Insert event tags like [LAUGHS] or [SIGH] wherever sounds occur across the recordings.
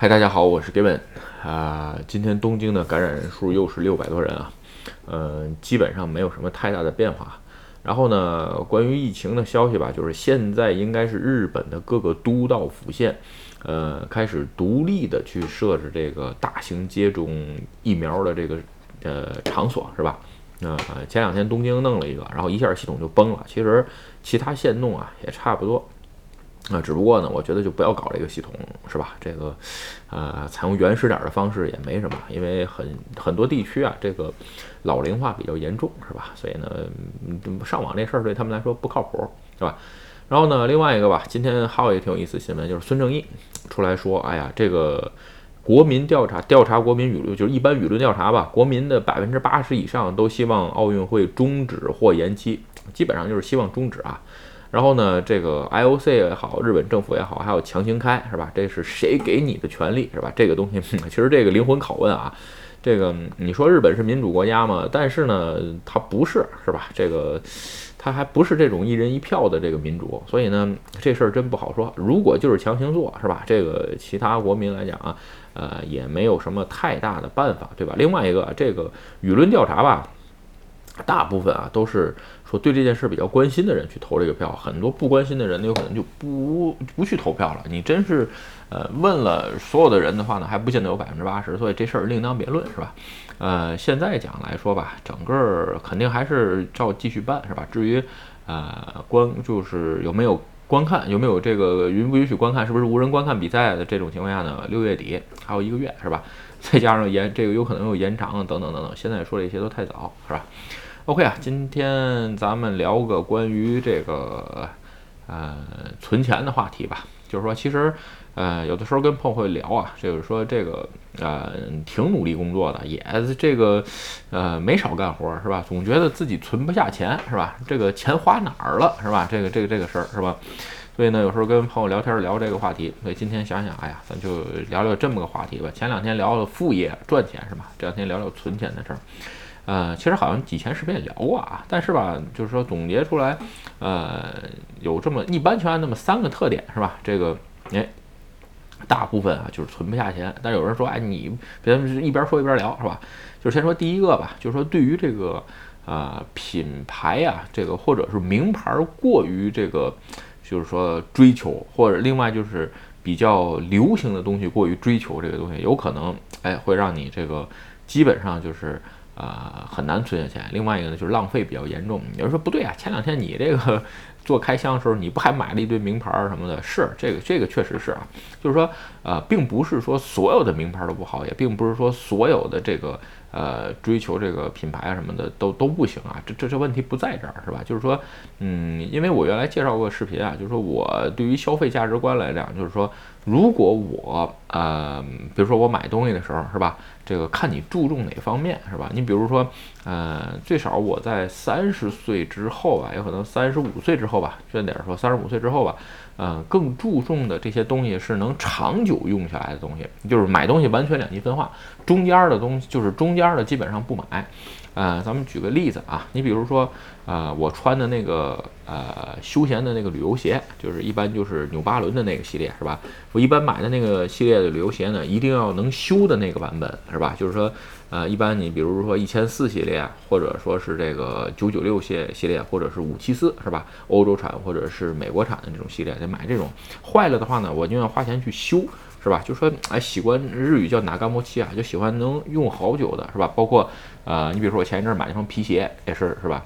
嗨，大家好，我是 Gavin 啊。今天东京的感染人数又是六百多人啊，嗯，基本上没有什么太大的变化。然后呢，关于疫情的消息吧，就是现在应该是日本的各个都道府县，呃，开始独立的去设置这个大型接种疫苗的这个呃场所，是吧？呃，前两天东京弄了一个，然后一下系统就崩了。其实其他县弄啊也差不多。啊，只不过呢，我觉得就不要搞这个系统，是吧？这个，呃，采用原始点的方式也没什么，因为很很多地区啊，这个老龄化比较严重，是吧？所以呢，上网这事儿对他们来说不靠谱，是吧？然后呢，另外一个吧，今天还有一个挺有意思新闻，就是孙正义出来说，哎呀，这个国民调查调查国民舆论，就是一般舆论调查吧，国民的百分之八十以上都希望奥运会终止或延期，基本上就是希望终止啊。然后呢，这个 IOC 也好，日本政府也好，还有强行开，是吧？这是谁给你的权利，是吧？这个东西 [LAUGHS] 其实这个灵魂拷问啊，这个你说日本是民主国家吗？但是呢，它不是，是吧？这个它还不是这种一人一票的这个民主，所以呢，这事儿真不好说。如果就是强行做，是吧？这个其他国民来讲啊，呃，也没有什么太大的办法，对吧？另外一个，这个舆论调查吧。大部分啊都是说对这件事比较关心的人去投这个票，很多不关心的人呢有可能就不不去投票了。你真是，呃，问了所有的人的话呢，还不见得有百分之八十，所以这事儿另当别论，是吧？呃，现在讲来说吧，整个肯定还是照继续办，是吧？至于，呃，观就是有没有观看，有没有这个允不允许观看，是不是无人观看比赛的这种情况下呢？六月底还有一个月，是吧？再加上延这个有可能有延长等等等等，现在说这些都太早，是吧？OK 啊，今天咱们聊个关于这个呃存钱的话题吧。就是说，其实呃有的时候跟朋友会聊啊，就是说这个呃挺努力工作的，也这个呃没少干活是吧？总觉得自己存不下钱是吧？这个钱花哪儿了是吧？这个这个这个事儿是吧？所以呢，有时候跟朋友聊天聊这个话题。所以今天想想，哎呀，咱就聊聊这么个话题吧。前两天聊了副业赚钱是吧？这两天聊聊存钱的事儿。呃，其实好像以前视频也聊过啊，但是吧，就是说总结出来，呃，有这么一般情况下那么三个特点是吧？这个，哎，大部分啊就是存不下钱。但有人说，哎，你别一边说一边聊是吧？就是先说第一个吧，就是说对于这个啊品牌呀，这个或者是名牌过于这个，就是说追求，或者另外就是比较流行的东西过于追求这个东西，有可能哎会让你这个基本上就是。啊，很难存下钱。另外一个呢，就是浪费比较严重。有人说不对啊，前两天你这个 [LAUGHS] 做开箱的时候，你不还买了一堆名牌什么的？是这个，这个确实是啊。就是说，呃，并不是说所有的名牌都不好，也并不是说所有的这个呃追求这个品牌啊什么的都都不行啊。这这这问题不在这儿，是吧？就是说，嗯，因为我原来介绍过视频啊，就是说我对于消费价值观来讲，就是说。如果我呃，比如说我买东西的时候，是吧？这个看你注重哪方面，是吧？你比如说，呃，最少我在三十岁之后吧，有可能三十五岁之后吧，这点说三十五岁之后吧，呃，更注重的这些东西是能长久用下来的东西，就是买东西完全两极分化，中间的东西就是中间的基本上不买。呃，咱们举个例子啊，你比如说，呃，我穿的那个呃休闲的那个旅游鞋，就是一般就是纽巴伦的那个系列，是吧？我一般买的那个系列的旅游鞋呢，一定要能修的那个版本，是吧？就是说，呃，一般你比如说一千四系列，或者说是这个九九六系系列，或者是五七四，是吧？欧洲产或者是美国产的这种系列，得买这种。坏了的话呢，我就要花钱去修。是吧？就说哎，喜欢日语叫哪干摩漆啊，就喜欢能用好久的，是吧？包括呃，你比如说我前一阵买那双皮鞋也是，是吧？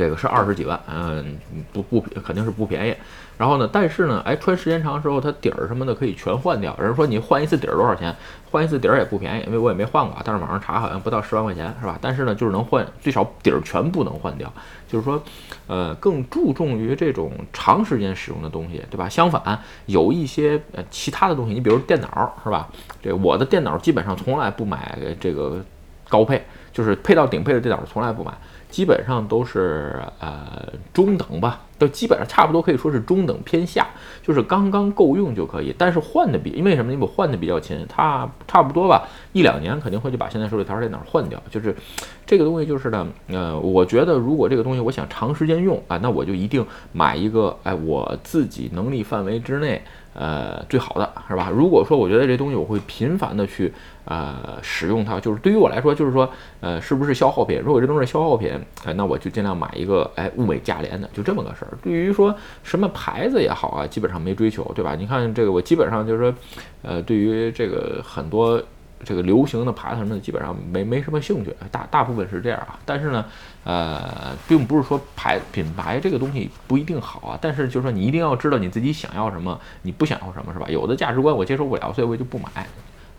这个是二十几万，嗯，不不肯定是不便宜。然后呢，但是呢，哎，穿时间长的时候，它底儿什么的可以全换掉。人说你换一次底儿多少钱？换一次底儿也不便宜，因为我也没换过，但是网上查好像不到十万块钱，是吧？但是呢，就是能换，最少底儿全部能换掉。就是说，呃，更注重于这种长时间使用的东西，对吧？相反，有一些呃其他的东西，你比如电脑，是吧？这我的电脑基本上从来不买这个高配，就是配到顶配的电脑从来不买。基本上都是呃中等吧，都基本上差不多可以说是中等偏下，就是刚刚够用就可以。但是换的比因为什么？因为我换的比较勤，它差不多吧，一两年肯定会就把现在手里台电脑换掉。就是这个东西就是呢，呃，我觉得如果这个东西我想长时间用啊，那我就一定买一个哎我自己能力范围之内呃最好的，是吧？如果说我觉得这东西我会频繁的去呃使用它，就是对于我来说，就是说呃是不是消耗品？如果这东西是消耗品，哎，那我就尽量买一个哎物美价廉的，就这么个事儿。对于说什么牌子也好啊，基本上没追求，对吧？你看这个，我基本上就是说，呃，对于这个很多。这个流行的牌子什么的，基本上没没什么兴趣，大大部分是这样啊。但是呢，呃，并不是说牌品牌这个东西不一定好啊。但是就是说，你一定要知道你自己想要什么，你不想要什么，是吧？有的价值观我接受不了，所以我就不买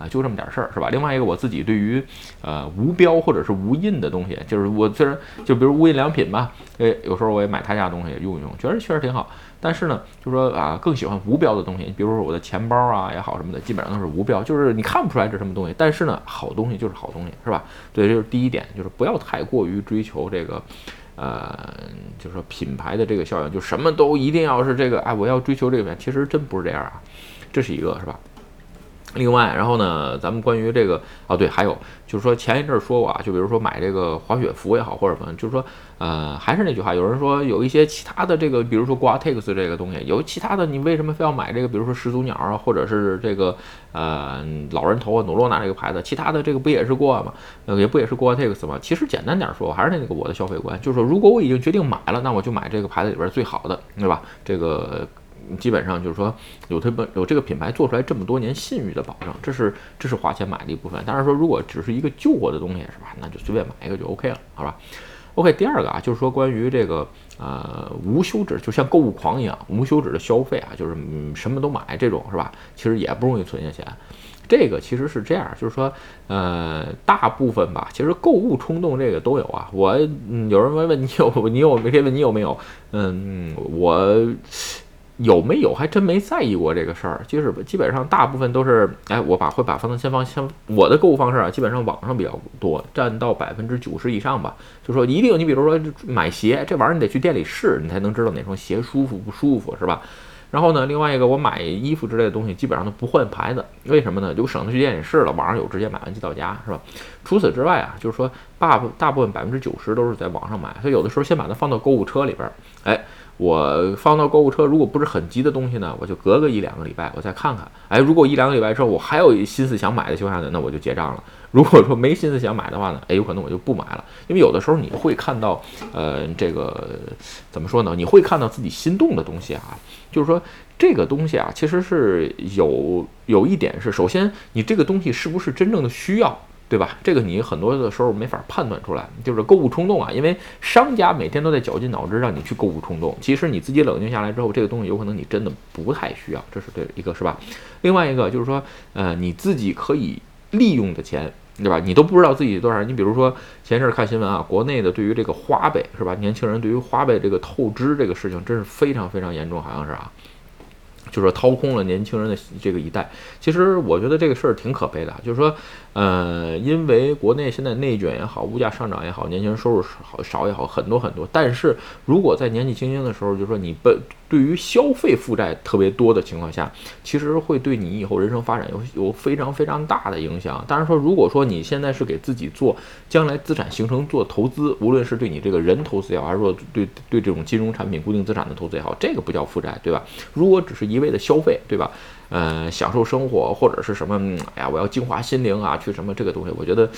啊，就这么点事儿，是吧？另外一个，我自己对于呃无标或者是无印的东西，就是我虽然就比如无印良品吧，诶，有时候我也买他家东西用一用，觉得确实挺好。但是呢，就是说啊，更喜欢无标的东西，比如说我的钱包啊也好什么的，基本上都是无标，就是你看不出来这什么东西。但是呢，好东西就是好东西，是吧？对，这是第一点，就是不要太过于追求这个，呃，就是说品牌的这个效应，就什么都一定要是这个，哎，我要追求这个，其实真不是这样啊，这是一个，是吧？另外，然后呢，咱们关于这个哦，对，还有就是说前一阵说过啊，就比如说买这个滑雪服也好，或者什么，就是说，呃，还是那句话，有人说有一些其他的这个，比如说 Gore-Tex 这个东西，有其他的，你为什么非要买这个？比如说始祖鸟啊，或者是这个呃老人头啊，努洛纳这个牌子，其他的这个不也是 Gore 吗？呃，也不也是 Gore-Tex 吗？其实简单点说，还是那个我的消费观，就是说，如果我已经决定买了，那我就买这个牌子里边最好的，对吧？这个。基本上就是说，有这么有这个品牌做出来这么多年信誉的保证，这是这是花钱买的一部分。但是说，如果只是一个旧货的东西，是吧？那就随便买一个就 OK 了，好吧？OK，第二个啊，就是说关于这个呃无休止，就像购物狂一样，无休止的消费啊，就是嗯什么都买这种，是吧？其实也不容易存下钱。这个其实是这样，就是说呃大部分吧，其实购物冲动这个都有啊。我嗯，有人问问你有你有没问你有没有？嗯，我。有没有还真没在意过这个事儿，就是基本上大部分都是，哎，我把会把放到先放先，我的购物方式啊，基本上网上比较多，占到百分之九十以上吧。就说一定，你比如说买鞋这玩意儿，你得去店里试，你才能知道哪双鞋舒服不舒服，是吧？然后呢，另外一个我买衣服之类的东西，基本上都不换牌子，为什么呢？就省得去店里试了，网上有直接买完寄到家，是吧？除此之外啊，就是说大部大部分百分之九十都是在网上买，所以有的时候先把它放到购物车里边，哎。我放到购物车，如果不是很急的东西呢，我就隔个一两个礼拜我再看看。哎，如果一两个礼拜之后我还有心思想买的情况下呢，那我就结账了。如果说没心思想买的话呢，哎，有可能我就不买了。因为有的时候你会看到，呃，这个怎么说呢？你会看到自己心动的东西啊，就是说这个东西啊，其实是有有一点是，首先你这个东西是不是真正的需要。对吧？这个你很多的时候没法判断出来，就是购物冲动啊。因为商家每天都在绞尽脑汁让你去购物冲动，其实你自己冷静下来之后，这个东西有可能你真的不太需要，这是对一个，是吧？另外一个就是说，呃，你自己可以利用的钱，对吧？你都不知道自己多少。你比如说前一阵看新闻啊，国内的对于这个花呗，是吧？年轻人对于花呗这个透支这个事情，真是非常非常严重，好像是啊。就是掏空了年轻人的这个一代，其实我觉得这个事儿挺可悲的。就是说，呃，因为国内现在内卷也好，物价上涨也好，年轻人收入好少也好，很多很多。但是如果在年纪轻轻的时候，就是说你奔对于消费负债特别多的情况下，其实会对你以后人生发展有有非常非常大的影响。当然说，如果说你现在是给自己做将来资产形成做投资，无论是对你这个人投资也好，还是说对对这种金融产品固定资产的投资也好，这个不叫负债，对吧？如果只是一味的消费，对吧？呃，享受生活或者是什么？哎呀，我要净化心灵啊，去什么这个东西？我觉得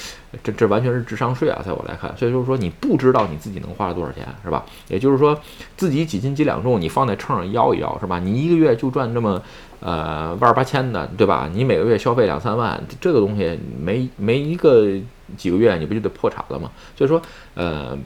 这这完全是智商税啊，在我来看。所以就是说，你不知道你自己能花了多少钱，是吧？也就是说，自己几斤几两重，你放在秤上摇一摇，是吧？你一个月就赚这么呃万儿八千的，对吧？你每个月消费两三万，这个东西没没一个几个月，你不就得破产了吗？所以说，呃。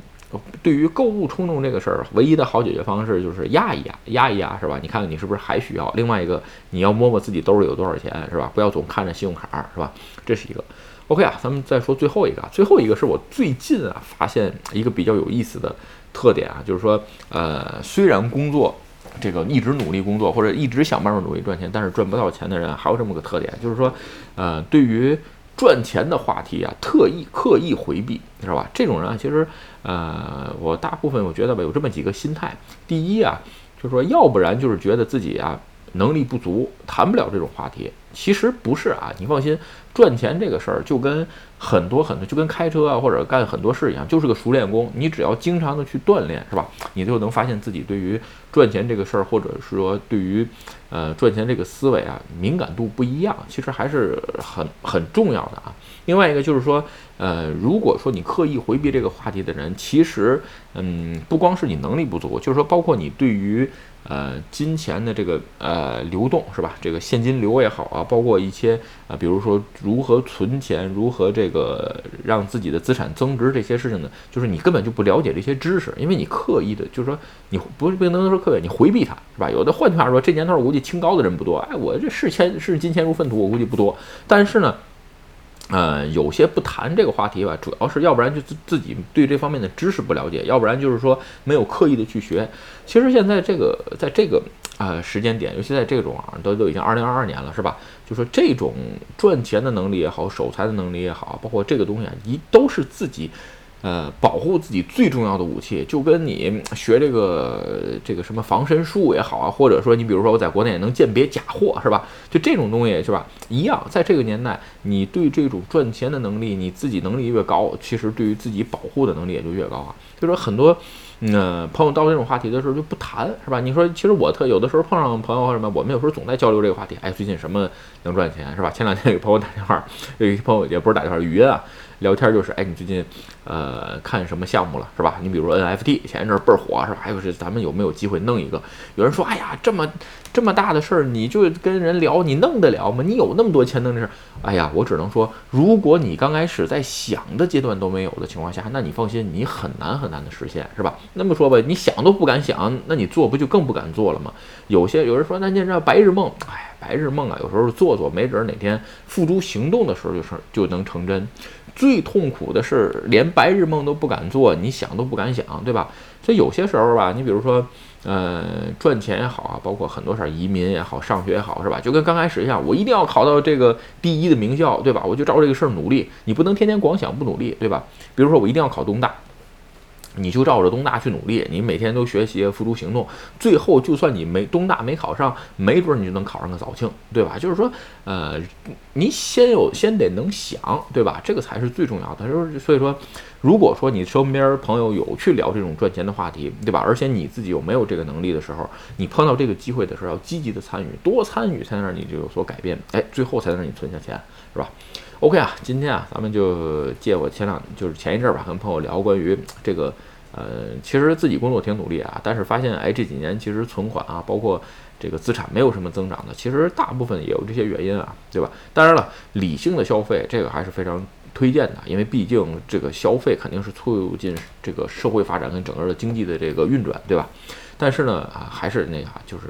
对于购物冲动这个事儿，唯一的好解决方式就是压一压，压一压，是吧？你看看你是不是还需要？另外一个，你要摸摸自己兜里有多少钱，是吧？不要总看着信用卡，是吧？这是一个。OK 啊，咱们再说最后一个，最后一个是我最近啊发现一个比较有意思的特点啊，就是说，呃，虽然工作这个一直努力工作，或者一直想办法努力赚钱，但是赚不到钱的人还有这么个特点，就是说，呃，对于赚钱的话题啊，特意刻意回避，知道吧？这种人啊，其实，呃，我大部分我觉得吧，有这么几个心态。第一啊，就是说，要不然就是觉得自己啊，能力不足，谈不了这种话题。其实不是啊，你放心，赚钱这个事儿就跟很多很多就跟开车啊或者干很多事一样，就是个熟练工。你只要经常的去锻炼，是吧？你就能发现自己对于赚钱这个事儿，或者是说对于呃赚钱这个思维啊，敏感度不一样。其实还是很很重要的啊。另外一个就是说，呃，如果说你刻意回避这个话题的人，其实嗯，不光是你能力不足，就是说包括你对于。呃，金钱的这个呃流动是吧？这个现金流也好啊，包括一些啊，比如说如何存钱，如何这个让自己的资产增值这些事情呢？就是你根本就不了解这些知识，因为你刻意的，就是说你不是不能说刻意，你回避它是吧？有的换句话说，这年头我估计清高的人不多，哎，我这视钱视金钱如粪土，我估计不多，但是呢。呃，有些不谈这个话题吧，主要是要不然就自自己对这方面的知识不了解，要不然就是说没有刻意的去学。其实现在这个在这个呃时间点，尤其在这种啊，都都已经二零二二年了，是吧？就说这种赚钱的能力也好，守财的能力也好，包括这个东西啊，一都是自己。呃，保护自己最重要的武器，就跟你学这个这个什么防身术也好啊，或者说你比如说我在国内也能鉴别假货，是吧？就这种东西是吧？一样，在这个年代，你对这种赚钱的能力，你自己能力越高，其实对于自己保护的能力也就越高啊。就说很多。嗯，朋友到这种话题的时候就不谈，是吧？你说，其实我特有的时候碰上朋友或什么，我们有时候总在交流这个话题。哎，最近什么能赚钱，是吧？前两天有朋友打电话，有一朋友也不是打电话，语音啊，聊天就是，哎，你最近呃看什么项目了，是吧？你比如说 NFT，前一阵倍儿火，是吧？还有是咱们有没有机会弄一个？有人说，哎呀，这么。这么大的事儿，你就跟人聊，你弄得了吗？你有那么多钱弄这事？哎呀，我只能说，如果你刚开始在想的阶段都没有的情况下，那你放心，你很难很难的实现，是吧？[LAUGHS] 那么说吧，你想都不敢想，那你做不就更不敢做了吗？有些有人说，那你这白日梦，哎，白日梦啊，有时候做做，没准哪天付诸行动的时候就是就能成真。最痛苦的是连白日梦都不敢做，你想都不敢想，对吧？所以有些时候吧，你比如说。呃，赚钱也好啊，包括很多事儿，移民也好，上学也好，是吧？就跟刚开始一样，我一定要考到这个第一的名校，对吧？我就照这个事儿努力。你不能天天光想不努力，对吧？比如说我一定要考东大，你就照着东大去努力，你每天都学习，付诸行动，最后就算你没东大没考上，没准你就能考上个早庆，对吧？就是说，呃，你先有先得能想，对吧？这个才是最重要的。就是所以说。如果说你身边朋友有去聊这种赚钱的话题，对吧？而且你自己有没有这个能力的时候，你碰到这个机会的时候，要积极的参与，多参与才能让你就有所改变，哎，最后才能让你存下钱，是吧？OK 啊，今天啊，咱们就借我前两就是前一阵儿吧，跟朋友聊关于这个，呃，其实自己工作挺努力啊，但是发现哎这几年其实存款啊，包括这个资产没有什么增长的，其实大部分也有这些原因啊，对吧？当然了，理性的消费这个还是非常。推荐的，因为毕竟这个消费肯定是促进这个社会发展跟整个的经济的这个运转，对吧？但是呢，啊，还是那个，就是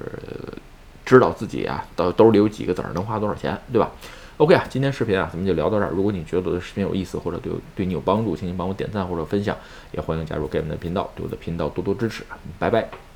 知道自己啊，到兜里有几个子儿，能花多少钱，对吧？OK 啊，今天视频啊，咱们就聊到这儿。如果你觉得我的视频有意思，或者对对你有帮助，请您帮我点赞或者分享，也欢迎加入 Game 的频道，对我的频道多多支持。拜拜。